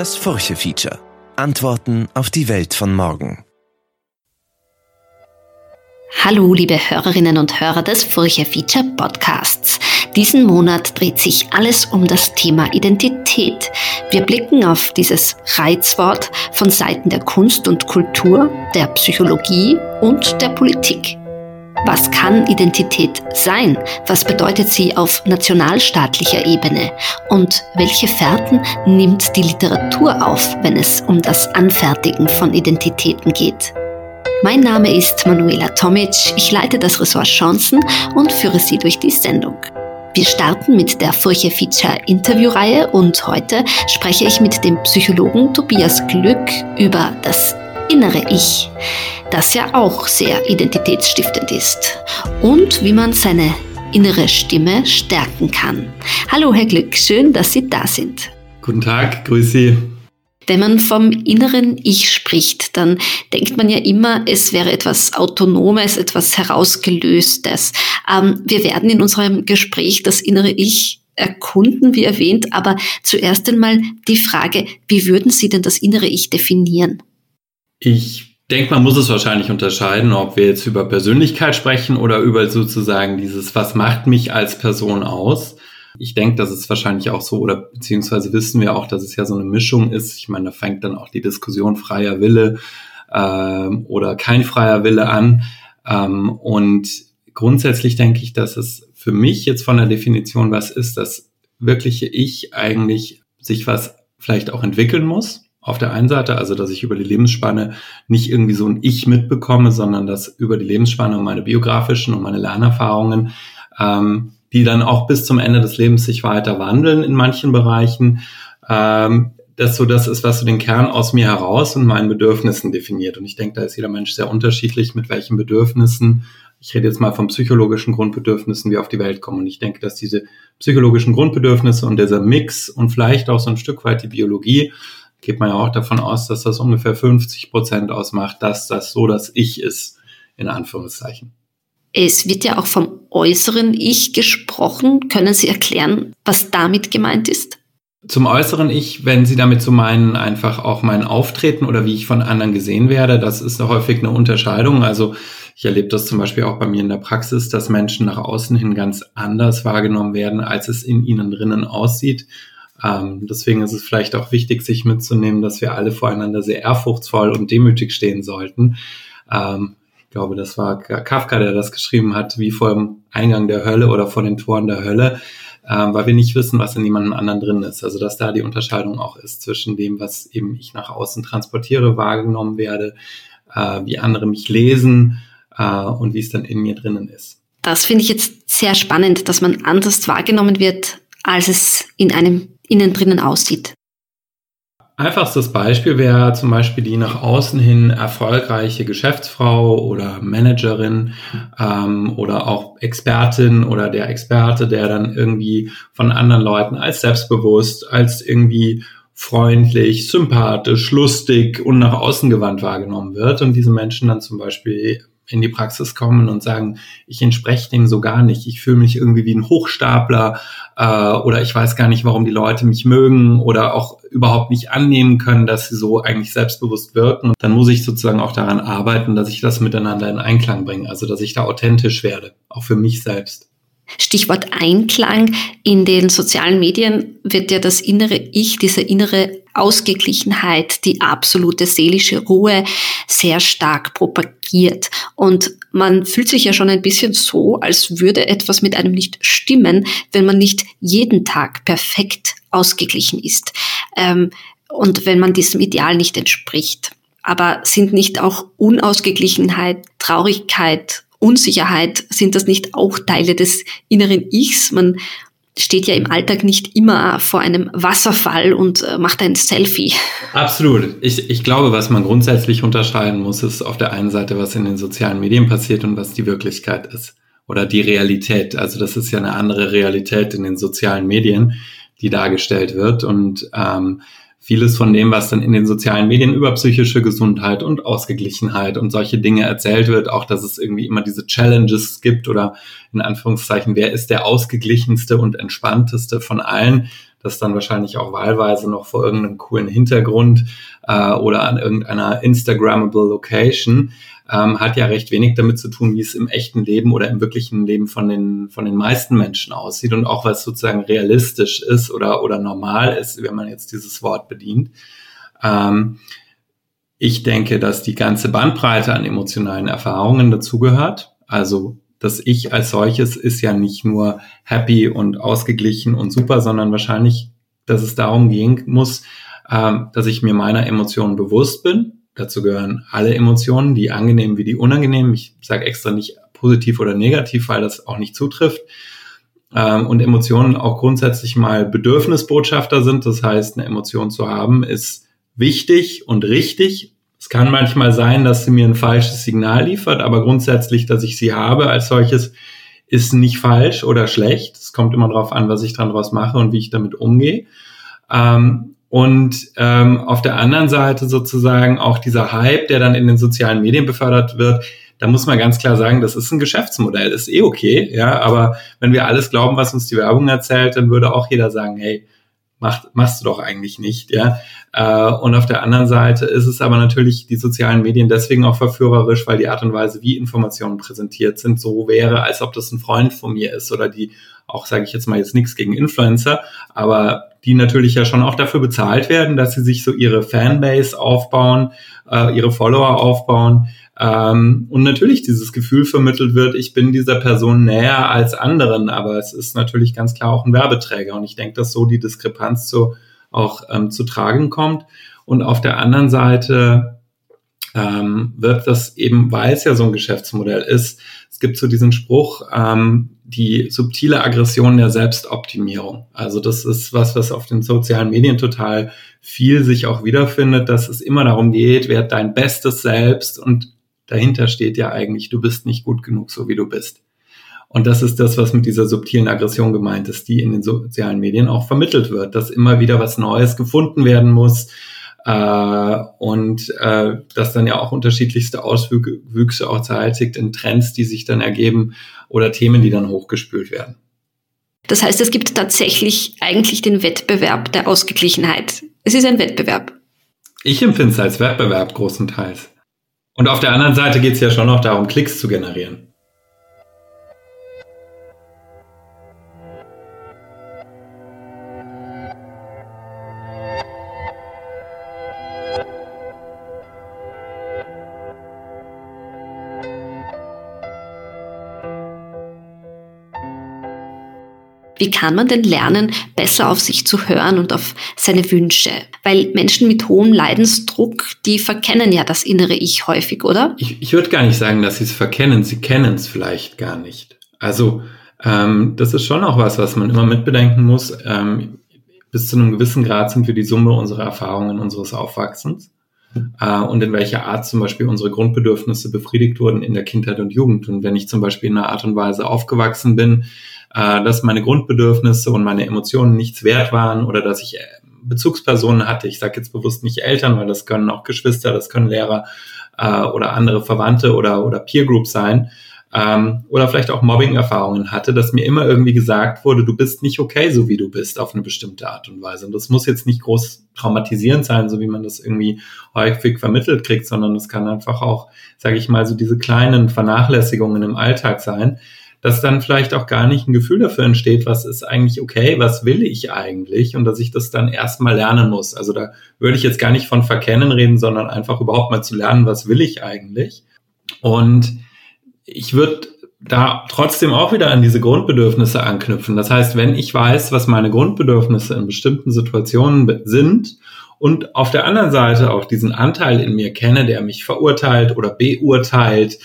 Das Furche-Feature. Antworten auf die Welt von morgen. Hallo, liebe Hörerinnen und Hörer des Furche Feature Podcasts. Diesen Monat dreht sich alles um das Thema Identität. Wir blicken auf dieses Reizwort von Seiten der Kunst und Kultur, der Psychologie und der Politik. Was kann Identität sein? Was bedeutet sie auf nationalstaatlicher Ebene? Und welche Fährten nimmt die Literatur auf, wenn es um das Anfertigen von Identitäten geht? Mein Name ist Manuela Tomic, ich leite das Ressort Chancen und führe Sie durch die Sendung. Wir starten mit der Furche Feature Interviewreihe und heute spreche ich mit dem Psychologen Tobias Glück über das innere Ich, das ja auch sehr identitätsstiftend ist und wie man seine innere Stimme stärken kann. Hallo, Herr Glück, schön, dass Sie da sind. Guten Tag, grüße Sie. Wenn man vom inneren Ich spricht, dann denkt man ja immer, es wäre etwas Autonomes, etwas Herausgelöstes. Ähm, wir werden in unserem Gespräch das innere Ich erkunden, wie erwähnt, aber zuerst einmal die Frage, wie würden Sie denn das innere Ich definieren? Ich denke, man muss es wahrscheinlich unterscheiden, ob wir jetzt über Persönlichkeit sprechen oder über sozusagen dieses, was macht mich als Person aus. Ich denke, das ist wahrscheinlich auch so, oder beziehungsweise wissen wir auch, dass es ja so eine Mischung ist. Ich meine, da fängt dann auch die Diskussion freier Wille ähm, oder kein freier Wille an. Ähm, und grundsätzlich denke ich, dass es für mich jetzt von der Definition was ist, dass wirkliche Ich eigentlich sich was vielleicht auch entwickeln muss auf der einen Seite, also dass ich über die Lebensspanne nicht irgendwie so ein Ich mitbekomme, sondern dass über die Lebensspanne und meine biografischen und meine Lernerfahrungen, ähm, die dann auch bis zum Ende des Lebens sich weiter wandeln in manchen Bereichen, ähm, das so das ist, was so den Kern aus mir heraus und meinen Bedürfnissen definiert. Und ich denke, da ist jeder Mensch sehr unterschiedlich, mit welchen Bedürfnissen, ich rede jetzt mal von psychologischen Grundbedürfnissen, wir auf die Welt kommen. Und ich denke, dass diese psychologischen Grundbedürfnisse und dieser Mix und vielleicht auch so ein Stück weit die Biologie geht man ja auch davon aus, dass das ungefähr 50 Prozent ausmacht, dass das so das Ich ist, in Anführungszeichen. Es wird ja auch vom äußeren Ich gesprochen. Können Sie erklären, was damit gemeint ist? Zum äußeren Ich, wenn Sie damit zu meinen, einfach auch mein Auftreten oder wie ich von anderen gesehen werde, das ist häufig eine Unterscheidung. Also ich erlebe das zum Beispiel auch bei mir in der Praxis, dass Menschen nach außen hin ganz anders wahrgenommen werden, als es in ihnen drinnen aussieht. Ähm, deswegen ist es vielleicht auch wichtig, sich mitzunehmen, dass wir alle voreinander sehr ehrfurchtsvoll und demütig stehen sollten. Ähm, ich glaube, das war Kafka, der das geschrieben hat, wie vor dem Eingang der Hölle oder vor den Toren der Hölle, ähm, weil wir nicht wissen, was in jemandem anderen drin ist. Also dass da die Unterscheidung auch ist zwischen dem, was eben ich nach außen transportiere, wahrgenommen werde, äh, wie andere mich lesen äh, und wie es dann in mir drinnen ist. Das finde ich jetzt sehr spannend, dass man anders wahrgenommen wird, als es in einem innen drinnen aussieht. Einfachstes Beispiel wäre zum Beispiel die nach außen hin erfolgreiche Geschäftsfrau oder Managerin ähm, oder auch Expertin oder der Experte, der dann irgendwie von anderen Leuten als selbstbewusst, als irgendwie freundlich, sympathisch, lustig und nach außen gewandt wahrgenommen wird und diese Menschen dann zum Beispiel in die Praxis kommen und sagen, ich entspreche dem so gar nicht. Ich fühle mich irgendwie wie ein Hochstapler äh, oder ich weiß gar nicht, warum die Leute mich mögen oder auch überhaupt nicht annehmen können, dass sie so eigentlich selbstbewusst wirken. Und dann muss ich sozusagen auch daran arbeiten, dass ich das miteinander in Einklang bringe, also dass ich da authentisch werde, auch für mich selbst. Stichwort Einklang. In den sozialen Medien wird ja das innere Ich, diese innere Ausgeglichenheit, die absolute seelische Ruhe sehr stark propagiert. Und man fühlt sich ja schon ein bisschen so, als würde etwas mit einem nicht stimmen, wenn man nicht jeden Tag perfekt ausgeglichen ist. Ähm, und wenn man diesem Ideal nicht entspricht. Aber sind nicht auch Unausgeglichenheit, Traurigkeit, Unsicherheit, sind das nicht auch Teile des inneren Ichs? Man steht ja im Alltag nicht immer vor einem Wasserfall und äh, macht ein Selfie. Absolut. Ich, ich glaube, was man grundsätzlich unterscheiden muss, ist auf der einen Seite, was in den sozialen Medien passiert und was die Wirklichkeit ist oder die Realität. Also das ist ja eine andere Realität in den sozialen Medien, die dargestellt wird und ähm, vieles von dem, was dann in den sozialen Medien über psychische Gesundheit und Ausgeglichenheit und solche Dinge erzählt wird, auch dass es irgendwie immer diese Challenges gibt oder in Anführungszeichen, wer ist der ausgeglichenste und entspannteste von allen, das dann wahrscheinlich auch wahlweise noch vor irgendeinem coolen Hintergrund äh, oder an irgendeiner Instagrammable Location, ähm, hat ja recht wenig damit zu tun, wie es im echten Leben oder im wirklichen Leben von den, von den meisten Menschen aussieht und auch was sozusagen realistisch ist oder, oder normal ist, wenn man jetzt dieses Wort bedient. Ähm, ich denke, dass die ganze Bandbreite an emotionalen Erfahrungen dazugehört. Also das Ich als solches ist ja nicht nur happy und ausgeglichen und super, sondern wahrscheinlich, dass es darum gehen muss, ähm, dass ich mir meiner Emotionen bewusst bin. Dazu gehören alle Emotionen, die angenehm wie die unangenehm. Ich sage extra nicht positiv oder negativ, weil das auch nicht zutrifft. Ähm, und Emotionen auch grundsätzlich mal Bedürfnisbotschafter sind. Das heißt, eine Emotion zu haben ist wichtig und richtig es kann manchmal sein, dass sie mir ein falsches Signal liefert, aber grundsätzlich, dass ich sie habe als solches, ist nicht falsch oder schlecht. Es kommt immer darauf an, was ich dran draus mache und wie ich damit umgehe. Ähm, und ähm, auf der anderen Seite sozusagen auch dieser Hype, der dann in den sozialen Medien befördert wird, da muss man ganz klar sagen, das ist ein Geschäftsmodell, ist eh okay, ja, aber wenn wir alles glauben, was uns die Werbung erzählt, dann würde auch jeder sagen, hey, macht, machst du doch eigentlich nicht, ja. Äh, und auf der anderen Seite ist es aber natürlich die sozialen Medien deswegen auch verführerisch, weil die Art und Weise, wie Informationen präsentiert sind, so wäre, als ob das ein Freund von mir ist oder die auch, sage ich jetzt mal jetzt nichts gegen Influencer, aber die natürlich ja schon auch dafür bezahlt werden, dass sie sich so ihre Fanbase aufbauen, äh, ihre Follower aufbauen ähm, und natürlich dieses Gefühl vermittelt wird, ich bin dieser Person näher als anderen, aber es ist natürlich ganz klar auch ein Werbeträger. Und ich denke, dass so die Diskrepanz so auch ähm, zu tragen kommt. Und auf der anderen Seite ähm, wird das eben, weil es ja so ein Geschäftsmodell ist, es gibt so diesen Spruch, ähm, die subtile Aggression der Selbstoptimierung. Also das ist was, was auf den sozialen Medien total viel sich auch wiederfindet, dass es immer darum geht, wer dein bestes Selbst und dahinter steht ja eigentlich, du bist nicht gut genug, so wie du bist. Und das ist das, was mit dieser subtilen Aggression gemeint ist, die in den sozialen Medien auch vermittelt wird, dass immer wieder was Neues gefunden werden muss äh, und äh, dass dann ja auch unterschiedlichste Auswüchse auch zeitigt in Trends, die sich dann ergeben oder Themen, die dann hochgespült werden. Das heißt, es gibt tatsächlich eigentlich den Wettbewerb der Ausgeglichenheit. Es ist ein Wettbewerb. Ich empfinde es als Wettbewerb großenteils. Und auf der anderen Seite geht es ja schon noch darum, Klicks zu generieren. Wie kann man denn lernen, besser auf sich zu hören und auf seine Wünsche? Weil Menschen mit hohem Leidensdruck, die verkennen ja das innere Ich häufig, oder? Ich, ich würde gar nicht sagen, dass sie es verkennen. Sie kennen es vielleicht gar nicht. Also ähm, das ist schon auch was, was man immer mitbedenken muss. Ähm, bis zu einem gewissen Grad sind wir die Summe unserer Erfahrungen, unseres Aufwachsens äh, und in welcher Art zum Beispiel unsere Grundbedürfnisse befriedigt wurden in der Kindheit und Jugend. Und wenn ich zum Beispiel in einer Art und Weise aufgewachsen bin, äh, dass meine Grundbedürfnisse und meine Emotionen nichts wert waren oder dass ich äh, Bezugspersonen hatte. Ich sage jetzt bewusst nicht Eltern, weil das können auch Geschwister, das können Lehrer äh, oder andere Verwandte oder, oder Peer Groups sein. Ähm, oder vielleicht auch Mobbing-Erfahrungen hatte, dass mir immer irgendwie gesagt wurde, du bist nicht okay, so wie du bist, auf eine bestimmte Art und Weise. Und das muss jetzt nicht groß traumatisierend sein, so wie man das irgendwie häufig vermittelt kriegt, sondern es kann einfach auch, sage ich mal, so diese kleinen Vernachlässigungen im Alltag sein, dass dann vielleicht auch gar nicht ein Gefühl dafür entsteht, was ist eigentlich okay, was will ich eigentlich und dass ich das dann erstmal lernen muss. Also da würde ich jetzt gar nicht von Verkennen reden, sondern einfach überhaupt mal zu lernen, was will ich eigentlich. Und ich würde da trotzdem auch wieder an diese Grundbedürfnisse anknüpfen. Das heißt, wenn ich weiß, was meine Grundbedürfnisse in bestimmten Situationen sind und auf der anderen Seite auch diesen Anteil in mir kenne, der mich verurteilt oder beurteilt,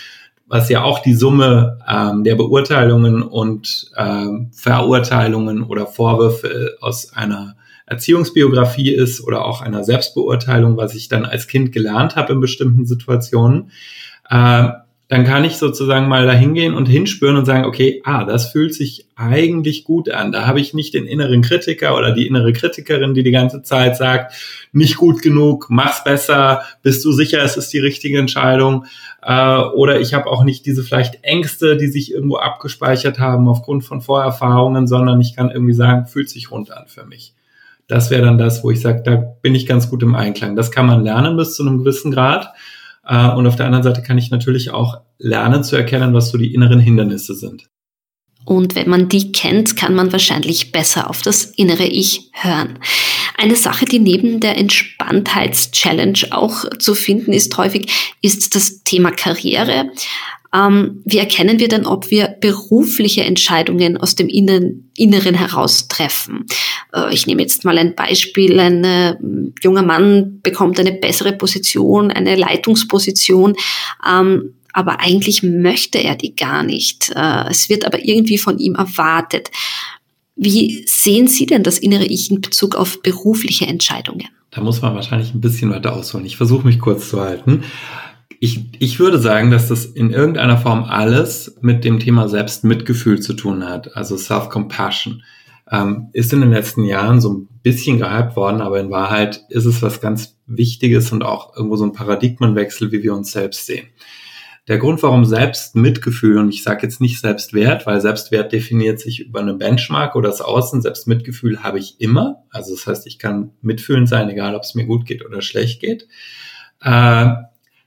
was ja auch die Summe ähm, der Beurteilungen und ähm, Verurteilungen oder Vorwürfe aus einer Erziehungsbiografie ist oder auch einer Selbstbeurteilung, was ich dann als Kind gelernt habe in bestimmten Situationen. Äh, dann kann ich sozusagen mal da hingehen und hinspüren und sagen, okay, ah, das fühlt sich eigentlich gut an. Da habe ich nicht den inneren Kritiker oder die innere Kritikerin, die die ganze Zeit sagt, nicht gut genug, mach's besser, bist du sicher, es ist die richtige Entscheidung. Äh, oder ich habe auch nicht diese vielleicht Ängste, die sich irgendwo abgespeichert haben aufgrund von Vorerfahrungen, sondern ich kann irgendwie sagen, fühlt sich rund an für mich. Das wäre dann das, wo ich sage, da bin ich ganz gut im Einklang. Das kann man lernen bis zu einem gewissen Grad. Äh, und auf der anderen Seite kann ich natürlich auch lernen zu erkennen, was so die inneren Hindernisse sind. Und wenn man die kennt, kann man wahrscheinlich besser auf das innere Ich hören. Eine Sache, die neben der Entspanntheits-Challenge auch zu finden ist häufig, ist das Thema Karriere. Ähm, wie erkennen wir denn, ob wir berufliche Entscheidungen aus dem Innen, Inneren heraus treffen? Äh, ich nehme jetzt mal ein Beispiel. Ein äh, junger Mann bekommt eine bessere Position, eine Leitungsposition. Ähm, aber eigentlich möchte er die gar nicht. Äh, es wird aber irgendwie von ihm erwartet. Wie sehen Sie denn das innere Ich in Bezug auf berufliche Entscheidungen? Da muss man wahrscheinlich ein bisschen weiter ausholen. Ich versuche mich kurz zu halten. Ich, ich würde sagen, dass das in irgendeiner Form alles mit dem Thema Selbstmitgefühl zu tun hat, also Self-Compassion. Ähm, ist in den letzten Jahren so ein bisschen gehypt worden, aber in Wahrheit ist es was ganz Wichtiges und auch irgendwo so ein Paradigmenwechsel, wie wir uns selbst sehen. Der Grund, warum Selbstmitgefühl, und ich sage jetzt nicht Selbstwert, weil Selbstwert definiert sich über eine Benchmark oder das Außen, Selbstmitgefühl habe ich immer. Also das heißt, ich kann mitfühlend sein, egal ob es mir gut geht oder schlecht geht. Äh,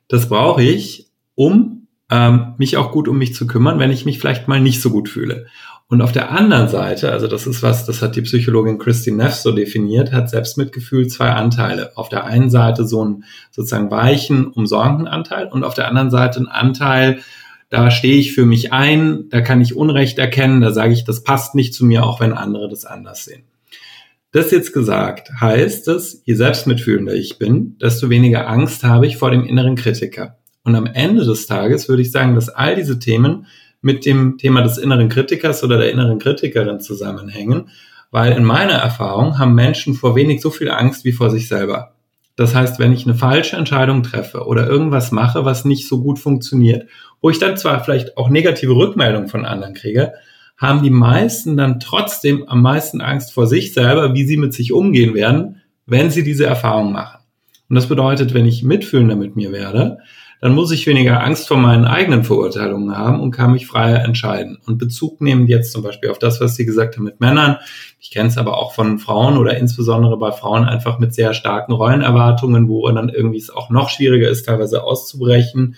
das brauche ich, um ähm, mich auch gut um mich zu kümmern, wenn ich mich vielleicht mal nicht so gut fühle. Und auf der anderen Seite, also das ist was, das hat die Psychologin Christine Neff so definiert, hat Selbstmitgefühl zwei Anteile. Auf der einen Seite so einen sozusagen weichen, umsorgenden Anteil und auf der anderen Seite einen Anteil, da stehe ich für mich ein, da kann ich Unrecht erkennen, da sage ich, das passt nicht zu mir, auch wenn andere das anders sehen. Das jetzt gesagt heißt es, je selbstmitfühlender ich bin, desto weniger Angst habe ich vor dem inneren Kritiker. Und am Ende des Tages würde ich sagen, dass all diese Themen mit dem Thema des inneren Kritikers oder der inneren Kritikerin zusammenhängen, weil in meiner Erfahrung haben Menschen vor wenig so viel Angst wie vor sich selber. Das heißt, wenn ich eine falsche Entscheidung treffe oder irgendwas mache, was nicht so gut funktioniert, wo ich dann zwar vielleicht auch negative Rückmeldungen von anderen kriege, haben die meisten dann trotzdem am meisten Angst vor sich selber, wie sie mit sich umgehen werden, wenn sie diese Erfahrung machen. Und das bedeutet, wenn ich mitfühlender mit mir werde, dann muss ich weniger Angst vor meinen eigenen Verurteilungen haben und kann mich freier entscheiden. Und Bezug nehmen jetzt zum Beispiel auf das, was Sie gesagt haben mit Männern. Ich kenne es aber auch von Frauen oder insbesondere bei Frauen einfach mit sehr starken Rollenerwartungen, wo dann irgendwie es auch noch schwieriger ist, teilweise auszubrechen,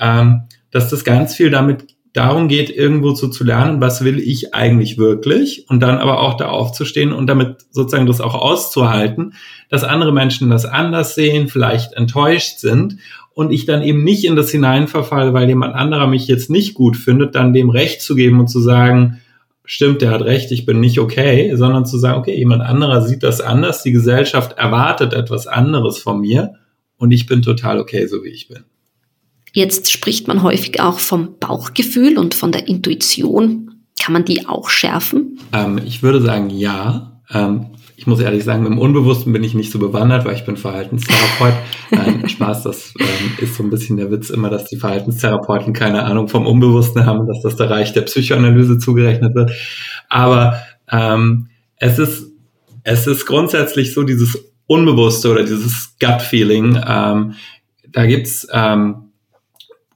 ähm, dass das ganz viel damit darum geht, irgendwo so zu lernen, was will ich eigentlich wirklich und dann aber auch da aufzustehen und damit sozusagen das auch auszuhalten, dass andere Menschen das anders sehen, vielleicht enttäuscht sind und ich dann eben nicht in das hineinverfalle, weil jemand anderer mich jetzt nicht gut findet, dann dem Recht zu geben und zu sagen, stimmt, der hat recht, ich bin nicht okay, sondern zu sagen, okay, jemand anderer sieht das anders, die Gesellschaft erwartet etwas anderes von mir und ich bin total okay, so wie ich bin. Jetzt spricht man häufig auch vom Bauchgefühl und von der Intuition. Kann man die auch schärfen? Ähm, ich würde sagen, ja. Ähm, ich muss ehrlich sagen, im Unbewussten bin ich nicht so bewandert, weil ich bin Verhaltenstherapeut. Nein, Spaß, das ähm, ist so ein bisschen der Witz immer, dass die Verhaltenstherapeuten keine Ahnung vom Unbewussten haben, dass das der Reich der Psychoanalyse zugerechnet wird. Aber ähm, es ist es ist grundsätzlich so dieses Unbewusste oder dieses Gut-Feeling. Ähm, da gibt's ähm,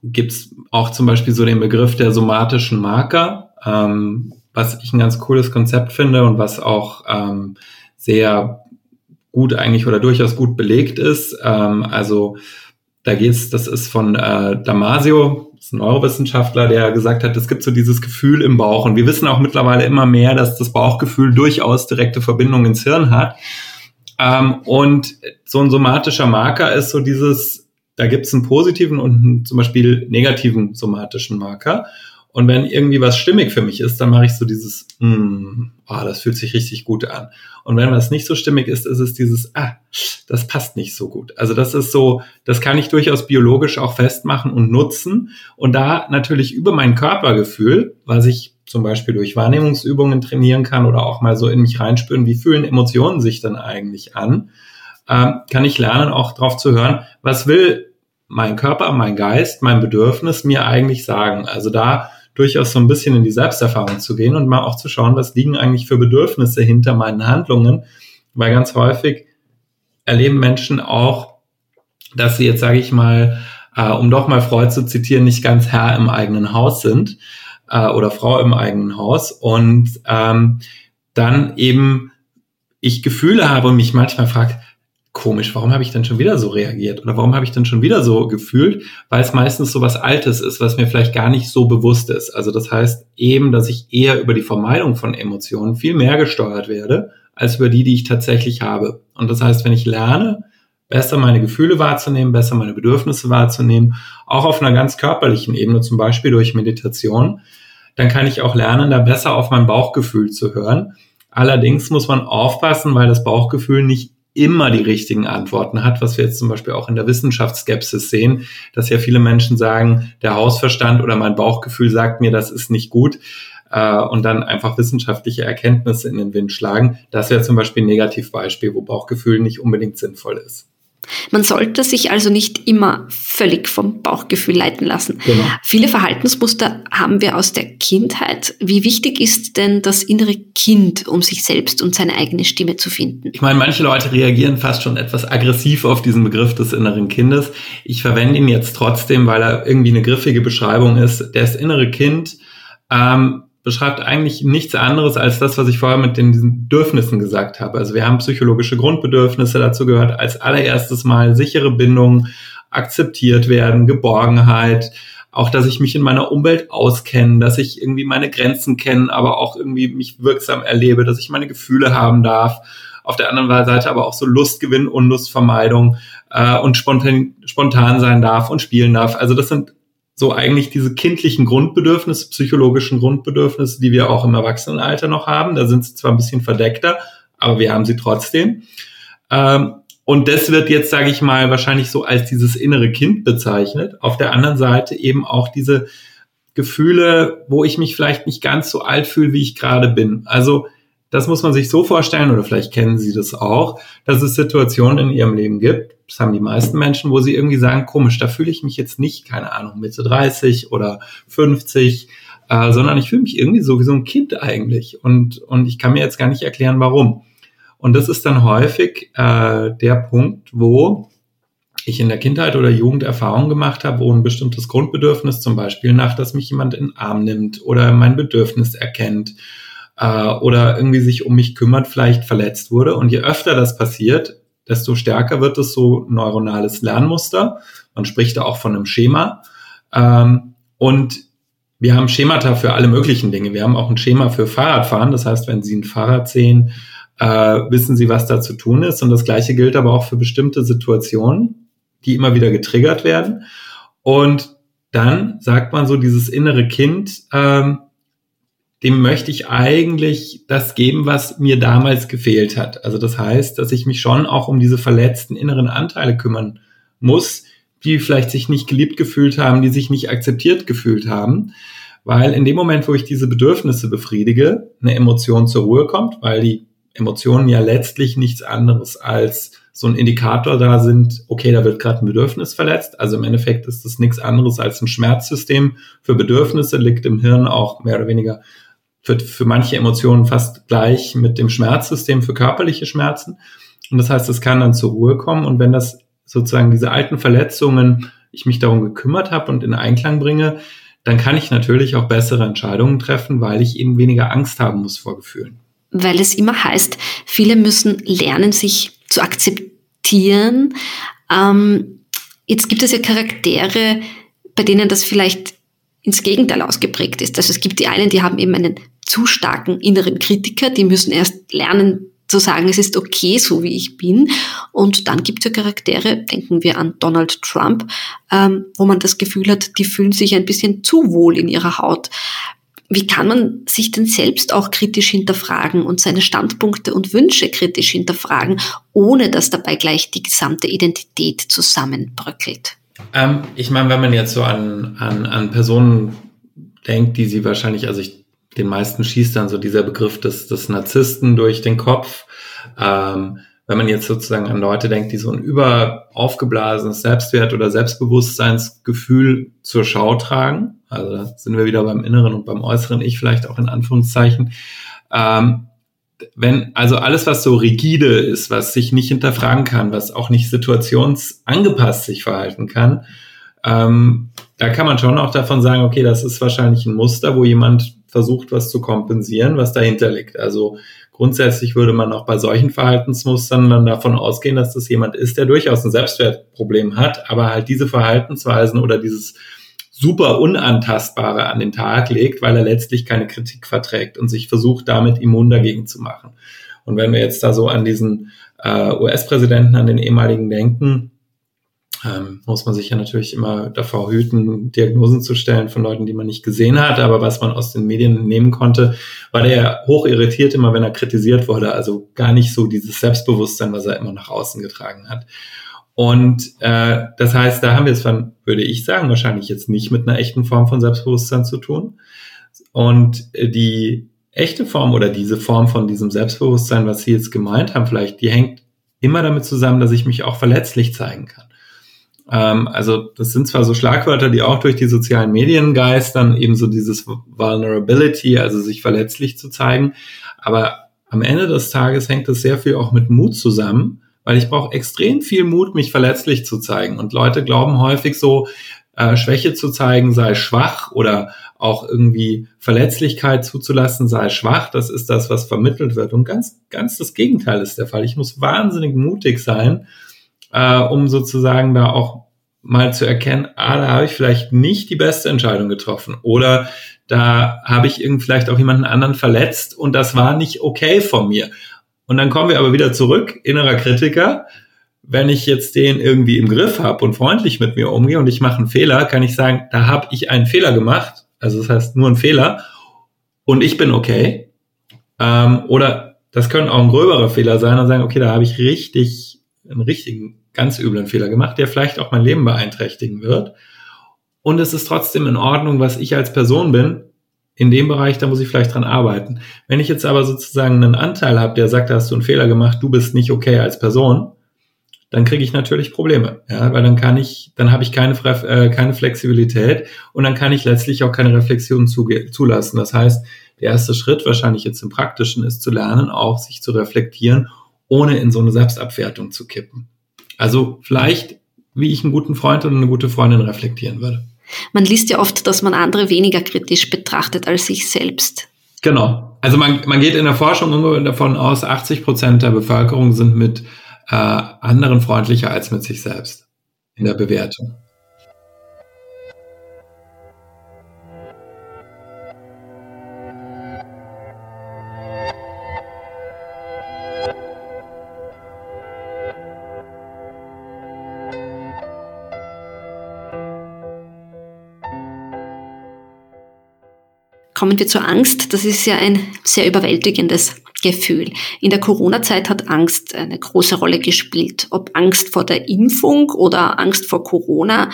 gibt es auch zum Beispiel so den Begriff der somatischen Marker, ähm, was ich ein ganz cooles Konzept finde und was auch ähm, sehr gut eigentlich oder durchaus gut belegt ist. Ähm, also da geht's, das ist von äh, Damasio, ist ein Neurowissenschaftler, der gesagt hat, es gibt so dieses Gefühl im Bauch. Und wir wissen auch mittlerweile immer mehr, dass das Bauchgefühl durchaus direkte Verbindung ins Hirn hat. Ähm, und so ein somatischer Marker ist so dieses da gibt es einen positiven und einen zum Beispiel negativen somatischen Marker. Und wenn irgendwie was stimmig für mich ist, dann mache ich so dieses, mm, oh, das fühlt sich richtig gut an. Und wenn was nicht so stimmig ist, ist es dieses, ah, das passt nicht so gut. Also das ist so, das kann ich durchaus biologisch auch festmachen und nutzen. Und da natürlich über mein Körpergefühl, was ich zum Beispiel durch Wahrnehmungsübungen trainieren kann oder auch mal so in mich reinspüren, wie fühlen Emotionen sich dann eigentlich an, ähm, kann ich lernen, auch drauf zu hören, was will mein Körper, mein Geist, mein Bedürfnis mir eigentlich sagen? Also da durchaus so ein bisschen in die Selbsterfahrung zu gehen und mal auch zu schauen, was liegen eigentlich für Bedürfnisse hinter meinen Handlungen, weil ganz häufig erleben Menschen auch, dass sie jetzt, sage ich mal, äh, um doch mal Freud zu zitieren, nicht ganz Herr im eigenen Haus sind äh, oder Frau im eigenen Haus. Und ähm, dann eben ich Gefühle habe und mich manchmal fragt, komisch, warum habe ich denn schon wieder so reagiert oder warum habe ich denn schon wieder so gefühlt, weil es meistens so was Altes ist, was mir vielleicht gar nicht so bewusst ist. Also das heißt eben, dass ich eher über die Vermeidung von Emotionen viel mehr gesteuert werde, als über die, die ich tatsächlich habe. Und das heißt, wenn ich lerne, besser meine Gefühle wahrzunehmen, besser meine Bedürfnisse wahrzunehmen, auch auf einer ganz körperlichen Ebene, zum Beispiel durch Meditation, dann kann ich auch lernen, da besser auf mein Bauchgefühl zu hören. Allerdings muss man aufpassen, weil das Bauchgefühl nicht immer die richtigen Antworten hat, was wir jetzt zum Beispiel auch in der Wissenschaftsskepsis sehen, dass ja viele Menschen sagen, der Hausverstand oder mein Bauchgefühl sagt mir, das ist nicht gut äh, und dann einfach wissenschaftliche Erkenntnisse in den Wind schlagen. Das wäre zum Beispiel ein Negativbeispiel, wo Bauchgefühl nicht unbedingt sinnvoll ist. Man sollte sich also nicht immer völlig vom Bauchgefühl leiten lassen. Genau. Viele Verhaltensmuster haben wir aus der Kindheit. Wie wichtig ist denn das innere Kind, um sich selbst und seine eigene Stimme zu finden? Ich meine, manche Leute reagieren fast schon etwas aggressiv auf diesen Begriff des inneren Kindes. Ich verwende ihn jetzt trotzdem, weil er irgendwie eine griffige Beschreibung ist. Das innere Kind ähm, beschreibt eigentlich nichts anderes als das, was ich vorher mit den diesen Bedürfnissen gesagt habe. Also wir haben psychologische Grundbedürfnisse, dazu gehört als allererstes mal sichere Bindung, akzeptiert werden, Geborgenheit, auch dass ich mich in meiner Umwelt auskenne, dass ich irgendwie meine Grenzen kenne, aber auch irgendwie mich wirksam erlebe, dass ich meine Gefühle haben darf. Auf der anderen Seite aber auch so Lustgewinn, Unlustvermeidung äh, und spontan, spontan sein darf und spielen darf. Also das sind so eigentlich diese kindlichen Grundbedürfnisse, psychologischen Grundbedürfnisse, die wir auch im Erwachsenenalter noch haben. Da sind sie zwar ein bisschen verdeckter, aber wir haben sie trotzdem. Ähm, und das wird jetzt, sage ich mal, wahrscheinlich so als dieses innere Kind bezeichnet. Auf der anderen Seite eben auch diese Gefühle, wo ich mich vielleicht nicht ganz so alt fühle, wie ich gerade bin. Also das muss man sich so vorstellen, oder vielleicht kennen Sie das auch, dass es Situationen in Ihrem Leben gibt, das haben die meisten Menschen, wo sie irgendwie sagen, komisch, da fühle ich mich jetzt nicht, keine Ahnung, Mitte 30 oder 50, äh, sondern ich fühle mich irgendwie so wie so ein Kind eigentlich. Und, und ich kann mir jetzt gar nicht erklären, warum. Und das ist dann häufig äh, der Punkt, wo ich in der Kindheit oder Jugend Erfahrungen gemacht habe, wo ein bestimmtes Grundbedürfnis, zum Beispiel nach, dass mich jemand in den Arm nimmt oder mein Bedürfnis erkennt äh, oder irgendwie sich um mich kümmert, vielleicht verletzt wurde. Und je öfter das passiert, desto stärker wird es so neuronales Lernmuster. Man spricht da auch von einem Schema. Ähm, und wir haben Schemata für alle möglichen Dinge. Wir haben auch ein Schema für Fahrradfahren. Das heißt, wenn Sie ein Fahrrad sehen, äh, wissen Sie, was da zu tun ist. Und das Gleiche gilt aber auch für bestimmte Situationen, die immer wieder getriggert werden. Und dann sagt man so, dieses innere Kind, ähm, dem möchte ich eigentlich das geben, was mir damals gefehlt hat. Also das heißt, dass ich mich schon auch um diese verletzten inneren Anteile kümmern muss, die vielleicht sich nicht geliebt gefühlt haben, die sich nicht akzeptiert gefühlt haben. Weil in dem Moment, wo ich diese Bedürfnisse befriedige, eine Emotion zur Ruhe kommt, weil die Emotionen ja letztlich nichts anderes als so ein Indikator da sind, okay, da wird gerade ein Bedürfnis verletzt. Also im Endeffekt ist das nichts anderes als ein Schmerzsystem für Bedürfnisse, liegt im Hirn auch mehr oder weniger für, für manche Emotionen fast gleich mit dem Schmerzsystem für körperliche Schmerzen. Und das heißt, es kann dann zur Ruhe kommen. Und wenn das sozusagen diese alten Verletzungen, ich mich darum gekümmert habe und in Einklang bringe, dann kann ich natürlich auch bessere Entscheidungen treffen, weil ich eben weniger Angst haben muss vor Gefühlen. Weil es immer heißt, viele müssen lernen, sich zu akzeptieren. Ähm, jetzt gibt es ja Charaktere, bei denen das vielleicht ins Gegenteil ausgeprägt ist. Also es gibt die einen, die haben eben einen zu starken inneren Kritiker, die müssen erst lernen zu sagen, es ist okay, so wie ich bin. Und dann gibt es ja Charaktere, denken wir an Donald Trump, ähm, wo man das Gefühl hat, die fühlen sich ein bisschen zu wohl in ihrer Haut. Wie kann man sich denn selbst auch kritisch hinterfragen und seine Standpunkte und Wünsche kritisch hinterfragen, ohne dass dabei gleich die gesamte Identität zusammenbröckelt? Ähm, ich meine, wenn man jetzt so an, an, an Personen denkt, die sie wahrscheinlich, also ich den meisten schießt dann so dieser Begriff des, des Narzissten durch den Kopf. Ähm, wenn man jetzt sozusagen an Leute denkt, die so ein über aufgeblasenes Selbstwert oder Selbstbewusstseinsgefühl zur Schau tragen, also da sind wir wieder beim inneren und beim äußeren Ich vielleicht auch in Anführungszeichen, ähm, wenn also alles, was so rigide ist, was sich nicht hinterfragen kann, was auch nicht situationsangepasst sich verhalten kann, ähm, da kann man schon auch davon sagen, okay, das ist wahrscheinlich ein Muster, wo jemand versucht, was zu kompensieren, was dahinter liegt. Also grundsätzlich würde man auch bei solchen Verhaltensmustern dann davon ausgehen, dass das jemand ist, der durchaus ein Selbstwertproblem hat, aber halt diese Verhaltensweisen oder dieses super Unantastbare an den Tag legt, weil er letztlich keine Kritik verträgt und sich versucht, damit immun dagegen zu machen. Und wenn wir jetzt da so an diesen äh, US-Präsidenten, an den ehemaligen denken, ähm, muss man sich ja natürlich immer davor hüten, Diagnosen zu stellen von Leuten, die man nicht gesehen hat. Aber was man aus den Medien nehmen konnte, war der hoch irritiert immer, wenn er kritisiert wurde. Also gar nicht so dieses Selbstbewusstsein, was er immer nach außen getragen hat. Und äh, das heißt, da haben wir es dann, würde ich sagen, wahrscheinlich jetzt nicht mit einer echten Form von Selbstbewusstsein zu tun. Und äh, die echte Form oder diese Form von diesem Selbstbewusstsein, was Sie jetzt gemeint haben, vielleicht, die hängt immer damit zusammen, dass ich mich auch verletzlich zeigen kann. Ähm, also das sind zwar so Schlagwörter, die auch durch die sozialen Medien geistern, eben so dieses Vulnerability, also sich verletzlich zu zeigen, aber am Ende des Tages hängt es sehr viel auch mit Mut zusammen weil ich brauche extrem viel Mut, mich verletzlich zu zeigen. Und Leute glauben häufig so, äh, Schwäche zu zeigen sei schwach oder auch irgendwie Verletzlichkeit zuzulassen sei schwach. Das ist das, was vermittelt wird. Und ganz, ganz das Gegenteil ist der Fall. Ich muss wahnsinnig mutig sein, äh, um sozusagen da auch mal zu erkennen, ah, da habe ich vielleicht nicht die beste Entscheidung getroffen oder da habe ich irgendwie vielleicht auch jemanden anderen verletzt und das war nicht okay von mir. Und dann kommen wir aber wieder zurück, innerer Kritiker. Wenn ich jetzt den irgendwie im Griff habe und freundlich mit mir umgehe und ich mache einen Fehler, kann ich sagen, da habe ich einen Fehler gemacht. Also das heißt nur einen Fehler und ich bin okay. Ähm, oder das können auch ein gröberer Fehler sein und sagen, okay, da habe ich richtig einen richtigen, ganz üblen Fehler gemacht, der vielleicht auch mein Leben beeinträchtigen wird. Und es ist trotzdem in Ordnung, was ich als Person bin in dem Bereich, da muss ich vielleicht dran arbeiten. Wenn ich jetzt aber sozusagen einen Anteil habe, der sagt, da hast du einen Fehler gemacht, du bist nicht okay als Person, dann kriege ich natürlich Probleme, ja, weil dann kann ich, dann habe ich keine, äh, keine Flexibilität und dann kann ich letztlich auch keine Reflexion zulassen. Das heißt, der erste Schritt wahrscheinlich jetzt im Praktischen ist zu lernen, auch sich zu reflektieren, ohne in so eine Selbstabwertung zu kippen. Also vielleicht, wie ich einen guten Freund oder eine gute Freundin reflektieren würde. Man liest ja oft, dass man andere weniger kritisch betrachtet als sich selbst. Genau. Also man, man geht in der Forschung davon aus, 80 Prozent der Bevölkerung sind mit äh, anderen freundlicher als mit sich selbst in der Bewertung. Kommen wir zur Angst. Das ist ja ein sehr überwältigendes Gefühl. In der Corona-Zeit hat Angst eine große Rolle gespielt. Ob Angst vor der Impfung oder Angst vor Corona.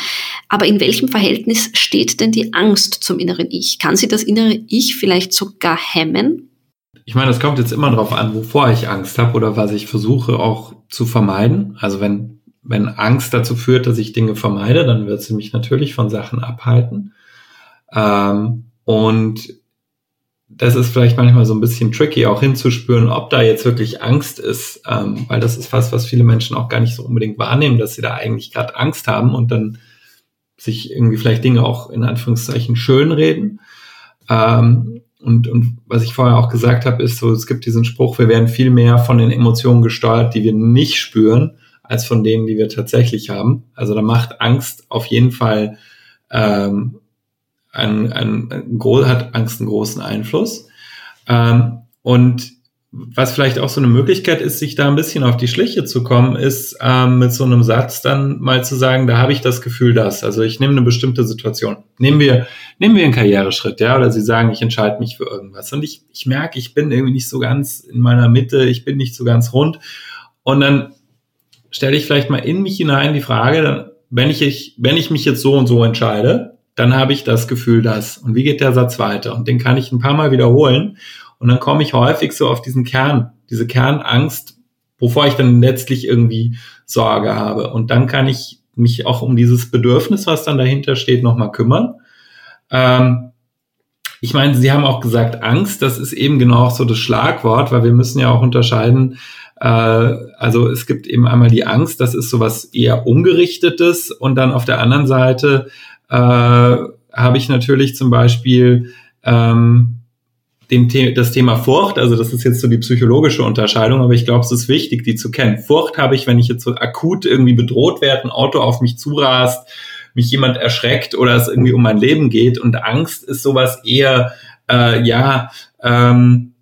Aber in welchem Verhältnis steht denn die Angst zum inneren Ich? Kann sie das innere Ich vielleicht sogar hemmen? Ich meine, es kommt jetzt immer darauf an, wovor ich Angst habe oder was ich versuche auch zu vermeiden. Also wenn, wenn Angst dazu führt, dass ich Dinge vermeide, dann wird sie mich natürlich von Sachen abhalten. Ähm, und das ist vielleicht manchmal so ein bisschen tricky, auch hinzuspüren, ob da jetzt wirklich Angst ist, ähm, weil das ist fast, was viele Menschen auch gar nicht so unbedingt wahrnehmen, dass sie da eigentlich gerade Angst haben und dann sich irgendwie vielleicht Dinge auch in Anführungszeichen schönreden. Ähm, und, und was ich vorher auch gesagt habe, ist so, es gibt diesen Spruch, wir werden viel mehr von den Emotionen gesteuert, die wir nicht spüren, als von denen, die wir tatsächlich haben. Also da macht Angst auf jeden Fall ähm, ein, ein, ein, hat Angst einen großen Einfluss. Ähm, und was vielleicht auch so eine Möglichkeit ist, sich da ein bisschen auf die Schliche zu kommen, ist ähm, mit so einem Satz dann mal zu sagen, da habe ich das Gefühl, dass. Also ich nehme eine bestimmte Situation. Nehmen wir, nehmen wir einen Karriereschritt, ja, oder Sie sagen, ich entscheide mich für irgendwas. Und ich, ich merke, ich bin irgendwie nicht so ganz in meiner Mitte, ich bin nicht so ganz rund. Und dann stelle ich vielleicht mal in mich hinein die Frage, dann, wenn ich, wenn ich mich jetzt so und so entscheide, dann habe ich das Gefühl, dass. Und wie geht der Satz weiter? Und den kann ich ein paar Mal wiederholen. Und dann komme ich häufig so auf diesen Kern, diese Kernangst, wovor ich dann letztlich irgendwie Sorge habe. Und dann kann ich mich auch um dieses Bedürfnis, was dann dahinter steht, nochmal kümmern. Ähm, ich meine, Sie haben auch gesagt, Angst, das ist eben genau auch so das Schlagwort, weil wir müssen ja auch unterscheiden, äh, also es gibt eben einmal die Angst, das ist sowas eher ungerichtetes und dann auf der anderen Seite äh, habe ich natürlich zum Beispiel ähm, den The das Thema Furcht, also das ist jetzt so die psychologische Unterscheidung, aber ich glaube, es ist wichtig, die zu kennen. Furcht habe ich, wenn ich jetzt so akut irgendwie bedroht werde, ein Auto auf mich zurast, mich jemand erschreckt oder es irgendwie um mein Leben geht. Und Angst ist sowas eher, äh, ja, ähm,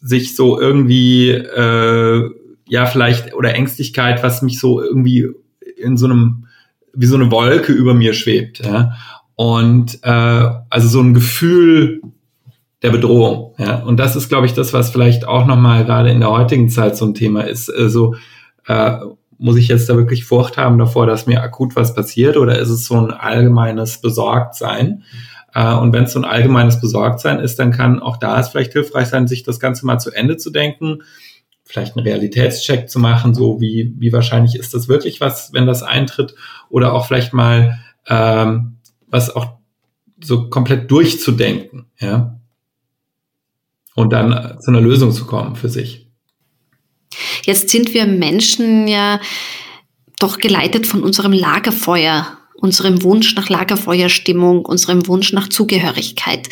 sich so irgendwie, äh, ja, vielleicht, oder Ängstlichkeit, was mich so irgendwie in so einem, wie so eine Wolke über mir schwebt. Ja? Und äh, also so ein Gefühl der Bedrohung. Ja? Und das ist, glaube ich, das, was vielleicht auch nochmal gerade in der heutigen Zeit so ein Thema ist. Äh, so, äh, muss ich jetzt da wirklich Furcht haben davor, dass mir akut was passiert oder ist es so ein allgemeines Besorgtsein? Äh, und wenn es so ein allgemeines Besorgtsein ist, dann kann auch da es vielleicht hilfreich sein, sich das Ganze mal zu Ende zu denken, vielleicht einen Realitätscheck zu machen, so wie, wie wahrscheinlich ist das wirklich was, wenn das eintritt, oder auch vielleicht mal ähm, was auch so komplett durchzudenken, ja und dann zu einer Lösung zu kommen für sich. Jetzt sind wir Menschen ja doch geleitet von unserem Lagerfeuer, unserem Wunsch nach Lagerfeuerstimmung, unserem Wunsch nach Zugehörigkeit.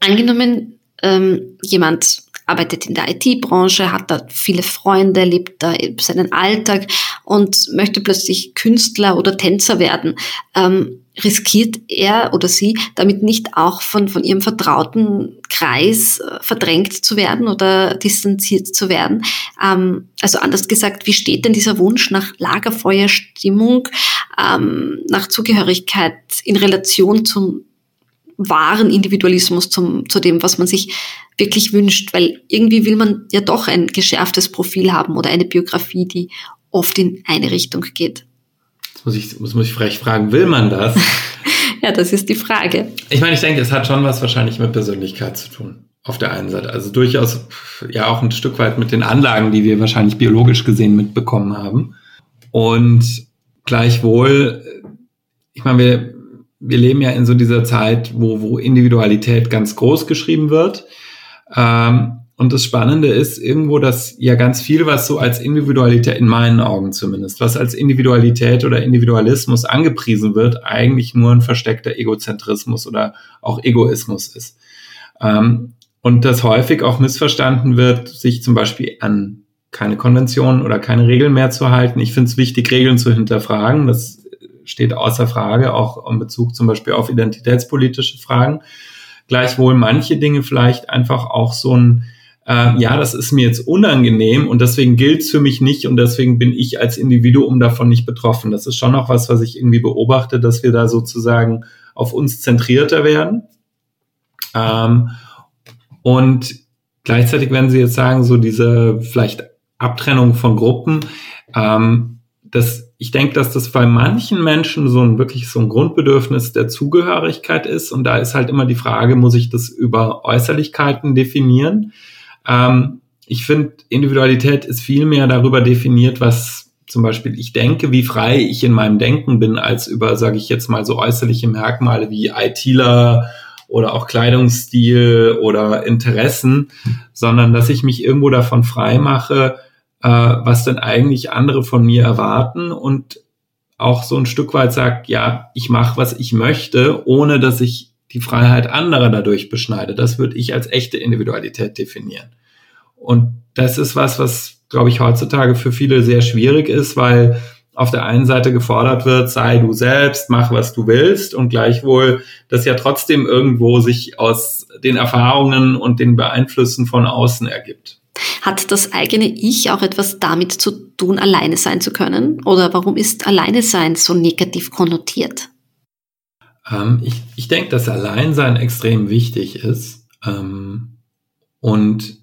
Angenommen, ähm, jemand arbeitet in der IT-Branche, hat da viele Freunde, lebt da seinen Alltag und möchte plötzlich Künstler oder Tänzer werden. Ähm, riskiert er oder sie damit nicht auch von, von ihrem vertrauten Kreis äh, verdrängt zu werden oder distanziert zu werden? Ähm, also anders gesagt, wie steht denn dieser Wunsch nach Lagerfeuerstimmung, ähm, nach Zugehörigkeit in Relation zum wahren Individualismus, zum, zu dem, was man sich wirklich wünscht? Weil irgendwie will man ja doch ein geschärftes Profil haben oder eine Biografie, die oft in eine Richtung geht muss ich, muss, muss ich vielleicht fragen, will man das? ja, das ist die Frage. Ich meine, ich denke, es hat schon was wahrscheinlich mit Persönlichkeit zu tun. Auf der einen Seite. Also durchaus ja auch ein Stück weit mit den Anlagen, die wir wahrscheinlich biologisch gesehen mitbekommen haben. Und gleichwohl, ich meine, wir, wir leben ja in so dieser Zeit, wo, wo Individualität ganz groß geschrieben wird. Ähm, und das Spannende ist irgendwo, dass ja ganz viel, was so als Individualität, in meinen Augen zumindest, was als Individualität oder Individualismus angepriesen wird, eigentlich nur ein versteckter Egozentrismus oder auch Egoismus ist. Ähm, und das häufig auch missverstanden wird, sich zum Beispiel an keine Konventionen oder keine Regeln mehr zu halten. Ich finde es wichtig, Regeln zu hinterfragen. Das steht außer Frage, auch in Bezug zum Beispiel auf identitätspolitische Fragen. Gleichwohl manche Dinge vielleicht einfach auch so ein äh, ja, das ist mir jetzt unangenehm und deswegen gilt es für mich nicht und deswegen bin ich als Individuum davon nicht betroffen. Das ist schon noch was, was ich irgendwie beobachte, dass wir da sozusagen auf uns zentrierter werden. Ähm, und gleichzeitig werden Sie jetzt sagen, so diese vielleicht Abtrennung von Gruppen, ähm, das, ich denke, dass das bei manchen Menschen so ein wirklich so ein Grundbedürfnis der Zugehörigkeit ist. Und da ist halt immer die Frage, muss ich das über Äußerlichkeiten definieren? Ähm, ich finde, Individualität ist viel mehr darüber definiert, was zum Beispiel ich denke, wie frei ich in meinem Denken bin, als über, sage ich jetzt mal, so äußerliche Merkmale wie ITler oder auch Kleidungsstil oder Interessen, sondern dass ich mich irgendwo davon frei mache, äh, was denn eigentlich andere von mir erwarten und auch so ein Stück weit sagt, ja, ich mache, was ich möchte, ohne dass ich die Freiheit anderer dadurch beschneide. Das würde ich als echte Individualität definieren. Und das ist was, was, glaube ich, heutzutage für viele sehr schwierig ist, weil auf der einen Seite gefordert wird, sei du selbst, mach was du willst und gleichwohl das ja trotzdem irgendwo sich aus den Erfahrungen und den Beeinflüssen von außen ergibt. Hat das eigene Ich auch etwas damit zu tun, alleine sein zu können? Oder warum ist alleine sein so negativ konnotiert? Ähm, ich ich denke, dass Alleinsein extrem wichtig ist. Ähm, und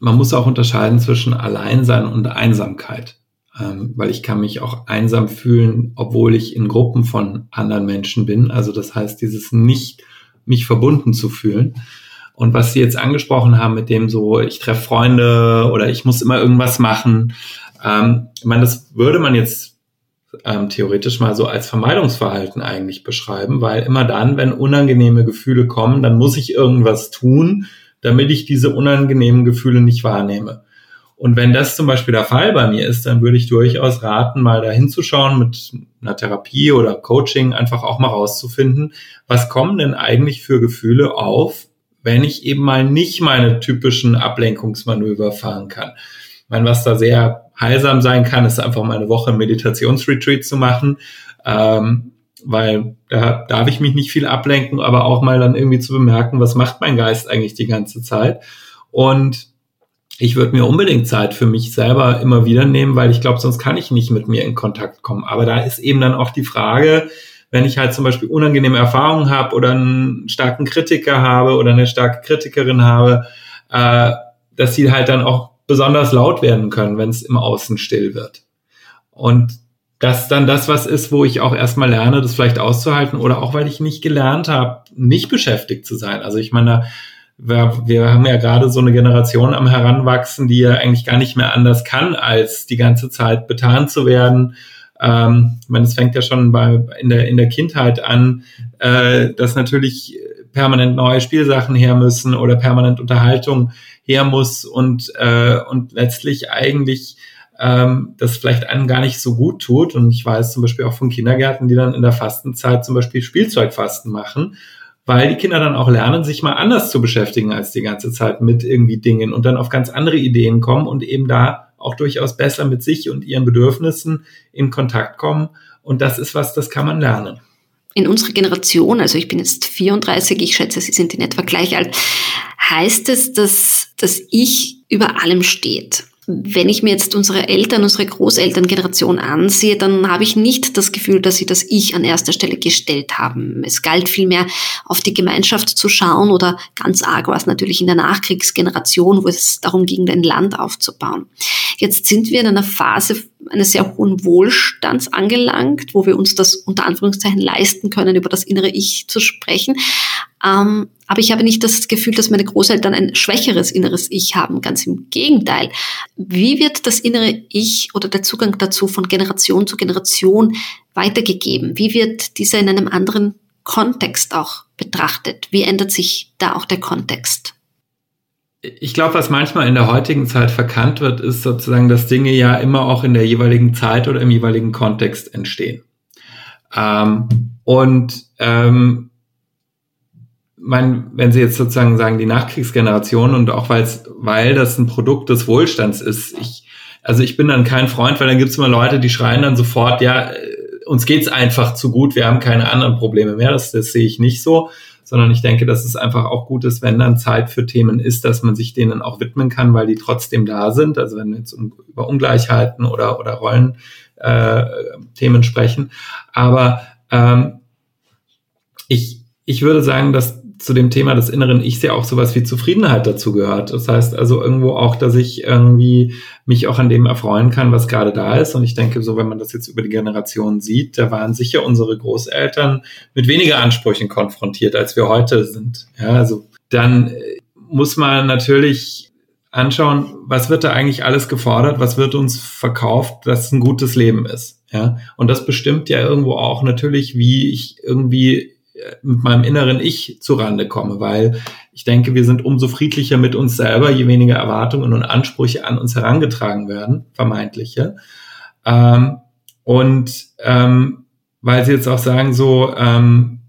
man muss auch unterscheiden zwischen Alleinsein und Einsamkeit. Ähm, weil ich kann mich auch einsam fühlen, obwohl ich in Gruppen von anderen Menschen bin. Also das heißt, dieses nicht mich verbunden zu fühlen. Und was Sie jetzt angesprochen haben mit dem so, ich treffe Freunde oder ich muss immer irgendwas machen, Ähm, ich meine, das würde man jetzt ähm, theoretisch mal so als Vermeidungsverhalten eigentlich beschreiben, weil immer dann, wenn unangenehme Gefühle kommen, dann muss ich irgendwas tun, damit ich diese unangenehmen Gefühle nicht wahrnehme. Und wenn das zum Beispiel der Fall bei mir ist, dann würde ich durchaus raten, mal da hinzuschauen mit einer Therapie oder Coaching, einfach auch mal rauszufinden, was kommen denn eigentlich für Gefühle auf, wenn ich eben mal nicht meine typischen Ablenkungsmanöver fahren kann. Ich meine, was da sehr heilsam sein kann, ist einfach mal eine Woche Meditationsretreat zu machen, ähm, weil da darf ich mich nicht viel ablenken, aber auch mal dann irgendwie zu bemerken, was macht mein Geist eigentlich die ganze Zeit. Und ich würde mir unbedingt Zeit für mich selber immer wieder nehmen, weil ich glaube, sonst kann ich nicht mit mir in Kontakt kommen. Aber da ist eben dann auch die Frage, wenn ich halt zum Beispiel unangenehme Erfahrungen habe oder einen starken Kritiker habe oder eine starke Kritikerin habe, äh, dass sie halt dann auch besonders laut werden können, wenn es im Außen still wird. Und das dann das was ist, wo ich auch erstmal lerne, das vielleicht auszuhalten oder auch weil ich nicht gelernt habe, nicht beschäftigt zu sein. Also ich meine, wir, wir haben ja gerade so eine Generation am Heranwachsen, die ja eigentlich gar nicht mehr anders kann, als die ganze Zeit betan zu werden. Ähm, ich meine, es fängt ja schon bei, in, der, in der Kindheit an, äh, dass natürlich permanent neue Spielsachen her müssen oder permanent Unterhaltung her muss und, äh, und letztlich eigentlich ähm, das vielleicht einem gar nicht so gut tut. Und ich weiß zum Beispiel auch von Kindergärten, die dann in der Fastenzeit zum Beispiel Spielzeugfasten machen weil die Kinder dann auch lernen, sich mal anders zu beschäftigen als die ganze Zeit mit irgendwie Dingen und dann auf ganz andere Ideen kommen und eben da auch durchaus besser mit sich und ihren Bedürfnissen in Kontakt kommen. Und das ist was, das kann man lernen. In unserer Generation, also ich bin jetzt 34, ich schätze, Sie sind in etwa gleich alt, heißt es, dass das Ich über allem steht wenn ich mir jetzt unsere Eltern, unsere Großelterngeneration ansehe, dann habe ich nicht das Gefühl, dass sie das Ich an erster Stelle gestellt haben. Es galt vielmehr, auf die Gemeinschaft zu schauen oder ganz arg war es natürlich in der Nachkriegsgeneration, wo es darum ging, ein Land aufzubauen. Jetzt sind wir in einer Phase eines sehr hohen Wohlstands angelangt, wo wir uns das unter Anführungszeichen leisten können, über das innere Ich zu sprechen. Ähm, aber ich habe nicht das Gefühl, dass meine Großeltern ein schwächeres inneres Ich haben. Ganz im Gegenteil. Wie wird das innere Ich oder der Zugang dazu von Generation zu Generation weitergegeben? Wie wird dieser in einem anderen Kontext auch betrachtet? Wie ändert sich da auch der Kontext? Ich glaube, was manchmal in der heutigen Zeit verkannt wird, ist sozusagen, dass Dinge ja immer auch in der jeweiligen Zeit oder im jeweiligen Kontext entstehen. Ähm, und ähm, mein, wenn Sie jetzt sozusagen sagen, die Nachkriegsgeneration und auch weil's, weil das ein Produkt des Wohlstands ist, ich, also ich bin dann kein Freund, weil dann gibt es immer Leute, die schreien dann sofort, ja, äh, uns geht's einfach zu gut, wir haben keine anderen Probleme mehr. Das, das sehe ich nicht so, sondern ich denke, dass es einfach auch gut ist, wenn dann Zeit für Themen ist, dass man sich denen auch widmen kann, weil die trotzdem da sind. Also wenn wir jetzt um, über Ungleichheiten oder, oder Rollen äh, Themen sprechen. Aber ähm, ich, ich würde sagen, dass zu dem Thema des inneren Ichs ja auch sowas wie Zufriedenheit dazu gehört. Das heißt also irgendwo auch, dass ich irgendwie mich auch an dem erfreuen kann, was gerade da ist. Und ich denke, so wenn man das jetzt über die Generation sieht, da waren sicher unsere Großeltern mit weniger Ansprüchen konfrontiert, als wir heute sind. Ja, also dann äh, muss man natürlich anschauen, was wird da eigentlich alles gefordert, was wird uns verkauft, dass ein gutes Leben ist. Ja, und das bestimmt ja irgendwo auch natürlich, wie ich irgendwie mit meinem inneren Ich zurande komme, weil ich denke, wir sind umso friedlicher mit uns selber, je weniger Erwartungen und Ansprüche an uns herangetragen werden, vermeintliche. Ähm, und ähm, weil Sie jetzt auch sagen, so ähm,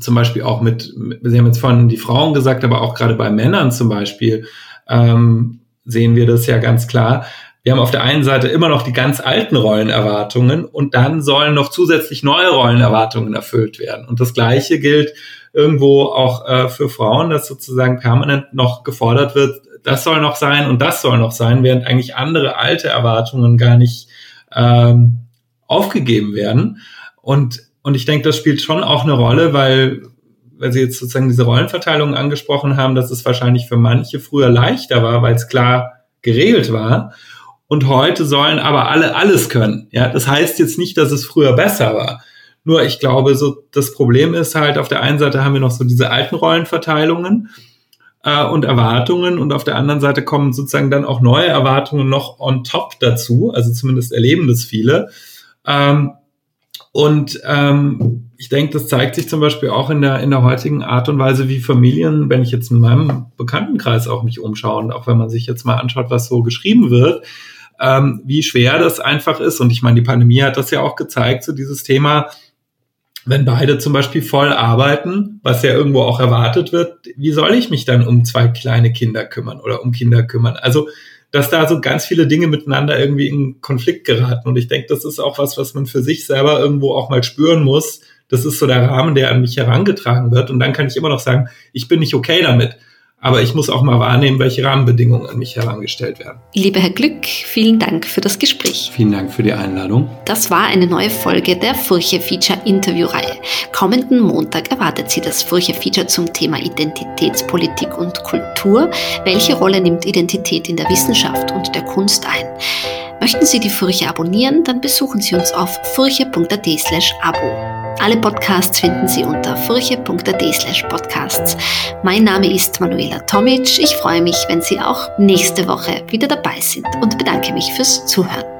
zum Beispiel auch mit, Sie haben jetzt vorhin die Frauen gesagt, aber auch gerade bei Männern zum Beispiel, ähm, sehen wir das ja ganz klar, wir haben auf der einen Seite immer noch die ganz alten Rollenerwartungen und dann sollen noch zusätzlich neue Rollenerwartungen erfüllt werden. Und das Gleiche gilt irgendwo auch äh, für Frauen, dass sozusagen permanent noch gefordert wird, das soll noch sein und das soll noch sein, während eigentlich andere alte Erwartungen gar nicht ähm, aufgegeben werden. Und, und ich denke, das spielt schon auch eine Rolle, weil, weil Sie jetzt sozusagen diese Rollenverteilung angesprochen haben, dass es wahrscheinlich für manche früher leichter war, weil es klar geregelt war und heute sollen aber alle alles können. Ja, das heißt jetzt nicht, dass es früher besser war. Nur ich glaube, so das Problem ist halt, auf der einen Seite haben wir noch so diese alten Rollenverteilungen, äh, und Erwartungen und auf der anderen Seite kommen sozusagen dann auch neue Erwartungen noch on top dazu, also zumindest erleben das viele. Ähm, und ähm, ich denke, das zeigt sich zum Beispiel auch in der, in der heutigen Art und Weise, wie Familien, wenn ich jetzt in meinem Bekanntenkreis auch mich umschaue und auch wenn man sich jetzt mal anschaut, was so geschrieben wird, ähm, wie schwer das einfach ist. Und ich meine, die Pandemie hat das ja auch gezeigt, so dieses Thema, wenn beide zum Beispiel voll arbeiten, was ja irgendwo auch erwartet wird, wie soll ich mich dann um zwei kleine Kinder kümmern oder um Kinder kümmern? Also, dass da so ganz viele Dinge miteinander irgendwie in Konflikt geraten. Und ich denke, das ist auch was, was man für sich selber irgendwo auch mal spüren muss. Das ist so der Rahmen, der an mich herangetragen wird. Und dann kann ich immer noch sagen, ich bin nicht okay damit. Aber ich muss auch mal wahrnehmen, welche Rahmenbedingungen an mich herangestellt werden. Lieber Herr Glück, vielen Dank für das Gespräch. Vielen Dank für die Einladung. Das war eine neue Folge der Furche Feature Interviewreihe. Kommenden Montag erwartet Sie das Furche Feature zum Thema Identitätspolitik und Kultur. Welche Rolle nimmt Identität in der Wissenschaft und der Kunst ein? Möchten Sie die Furche abonnieren, dann besuchen Sie uns auf furche.at slash abo. Alle Podcasts finden Sie unter furche.at slash podcasts. Mein Name ist Manuela Tomic. Ich freue mich, wenn Sie auch nächste Woche wieder dabei sind und bedanke mich fürs Zuhören.